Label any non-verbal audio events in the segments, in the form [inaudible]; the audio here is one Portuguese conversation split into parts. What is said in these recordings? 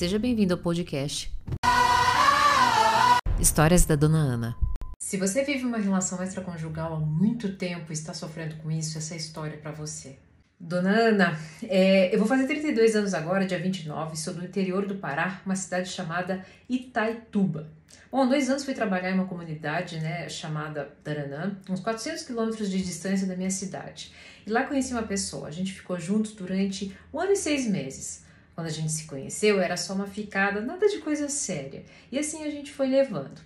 Seja bem-vindo ao podcast Histórias da Dona Ana. Se você vive uma relação extraconjugal há muito tempo e está sofrendo com isso, essa é história para você. Dona Ana, é, eu vou fazer 32 anos agora, dia 29, sou do interior do Pará, uma cidade chamada Itaituba. Bom, há dois anos fui trabalhar em uma comunidade né, chamada Taranã, uns 400 quilômetros de distância da minha cidade. E lá conheci uma pessoa, a gente ficou juntos durante um ano e seis meses. Quando a gente se conheceu, era só uma ficada, nada de coisa séria. E assim a gente foi levando.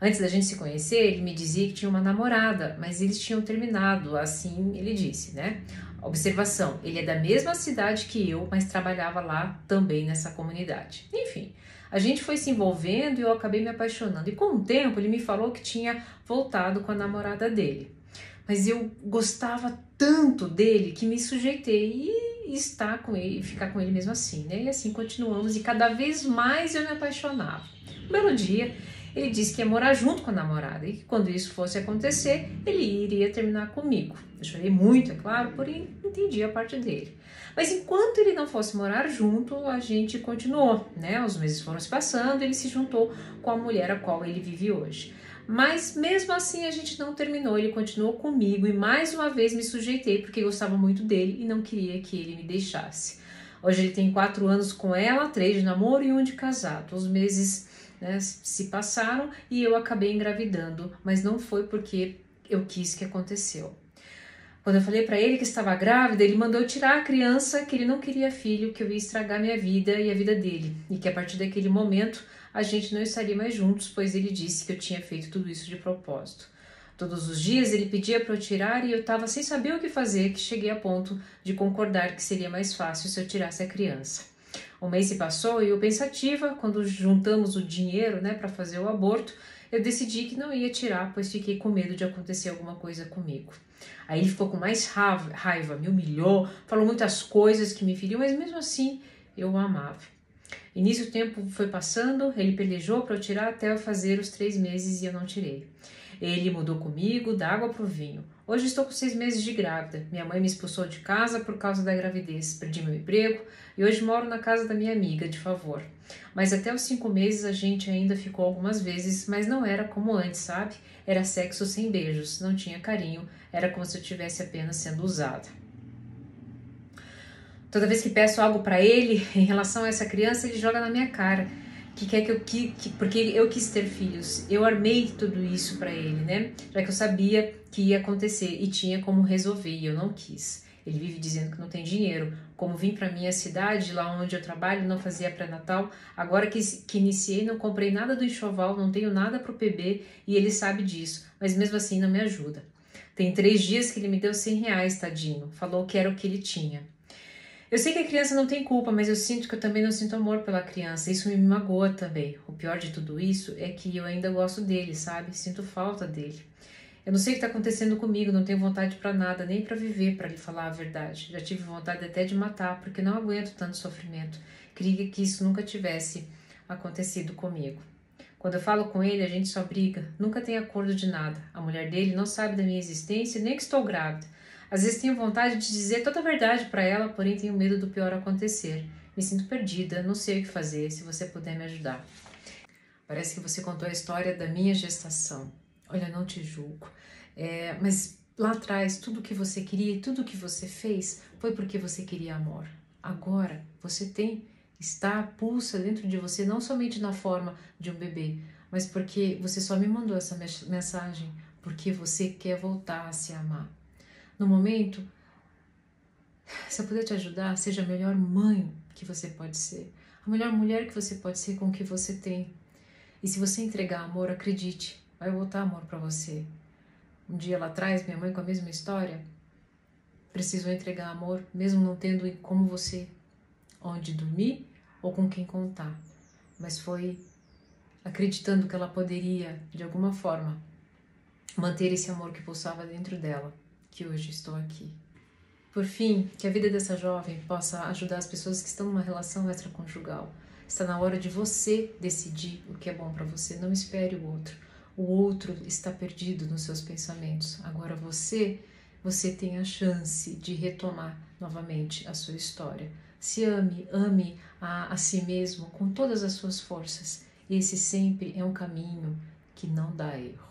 Antes da gente se conhecer, ele me dizia que tinha uma namorada, mas eles tinham terminado, assim ele disse, né? Observação: ele é da mesma cidade que eu, mas trabalhava lá também nessa comunidade. Enfim, a gente foi se envolvendo e eu acabei me apaixonando. E com o tempo ele me falou que tinha voltado com a namorada dele. Mas eu gostava tanto dele que me sujeitei e estar com ele, ficar com ele mesmo assim, né? E assim continuamos e cada vez mais eu me apaixonava. Um belo dia, ele disse que ia morar junto com a namorada e que quando isso fosse acontecer, ele iria terminar comigo. Eu chorei muito, é claro, porém entendi a parte dele. Mas enquanto ele não fosse morar junto, a gente continuou, né? Os meses foram se passando, ele se juntou com a mulher a qual ele vive hoje. Mas mesmo assim a gente não terminou, ele continuou comigo e mais uma vez me sujeitei porque gostava muito dele e não queria que ele me deixasse. Hoje ele tem quatro anos com ela, três de namoro e um de casado. Os meses né, se passaram e eu acabei engravidando, mas não foi porque eu quis que aconteceu. Quando eu falei para ele que estava grávida, ele mandou tirar a criança, que ele não queria filho, que eu ia estragar minha vida e a vida dele, e que a partir daquele momento a gente não estaria mais juntos, pois ele disse que eu tinha feito tudo isso de propósito. Todos os dias ele pedia para eu tirar e eu estava sem saber o que fazer, que cheguei a ponto de concordar que seria mais fácil se eu tirasse a criança. Um mês se passou e eu pensativa, quando juntamos o dinheiro né, para fazer o aborto, eu decidi que não ia tirar, pois fiquei com medo de acontecer alguma coisa comigo. Aí ele ficou com mais raiva, me humilhou, falou muitas coisas que me feriam, mas mesmo assim eu o amava. Início o tempo foi passando, ele pelejou para eu tirar até eu fazer os três meses e eu não tirei. Ele mudou comigo da água para o vinho. Hoje estou com seis meses de grávida. Minha mãe me expulsou de casa por causa da gravidez. Perdi meu emprego e hoje moro na casa da minha amiga, de favor. Mas até os cinco meses a gente ainda ficou algumas vezes, mas não era como antes, sabe? Era sexo sem beijos, não tinha carinho, era como se eu estivesse apenas sendo usada. Toda vez que peço algo para ele [laughs] em relação a essa criança, ele joga na minha cara que quer que eu que, que, porque eu quis ter filhos. Eu armei tudo isso para ele, né? Já que eu sabia que ia acontecer e tinha como resolver e eu não quis. Ele vive dizendo que não tem dinheiro. Como vim para minha cidade, lá onde eu trabalho, não fazia pré-natal. Agora que, que iniciei, não comprei nada do enxoval, não tenho nada para o bebê e ele sabe disso, mas mesmo assim não me ajuda. Tem três dias que ele me deu 100 reais, tadinho. Falou que era o que ele tinha. Eu sei que a criança não tem culpa, mas eu sinto que eu também não sinto amor pela criança. Isso me magoa também. O pior de tudo isso é que eu ainda gosto dele, sabe? Sinto falta dele. Eu não sei o que está acontecendo comigo, não tenho vontade para nada, nem para viver, para lhe falar a verdade. Já tive vontade até de matar, porque não aguento tanto sofrimento. Queria que isso nunca tivesse acontecido comigo. Quando eu falo com ele, a gente só briga, nunca tem acordo de nada. A mulher dele não sabe da minha existência, nem que estou grávida. Às vezes tenho vontade de dizer toda a verdade para ela, porém tenho medo do pior acontecer. Me sinto perdida, não sei o que fazer, se você puder me ajudar. Parece que você contou a história da minha gestação. Olha, não te julgo. É, mas lá atrás, tudo que você queria e tudo que você fez foi porque você queria amor. Agora, você tem, está, pulsa dentro de você, não somente na forma de um bebê, mas porque você só me mandou essa mensagem, porque você quer voltar a se amar. No momento, se eu puder te ajudar, seja a melhor mãe que você pode ser, a melhor mulher que você pode ser com o que você tem. E se você entregar amor, acredite, vai voltar amor para você. Um dia lá atrás, minha mãe com a mesma história, precisou entregar amor, mesmo não tendo como você onde dormir ou com quem contar. Mas foi acreditando que ela poderia, de alguma forma, manter esse amor que pulsava dentro dela que hoje estou aqui. Por fim, que a vida dessa jovem possa ajudar as pessoas que estão numa relação extraconjugal. Está na hora de você decidir o que é bom para você, não espere o outro. O outro está perdido nos seus pensamentos. Agora você, você tem a chance de retomar novamente a sua história. Se ame, ame a, a si mesmo com todas as suas forças. Esse sempre é um caminho que não dá erro.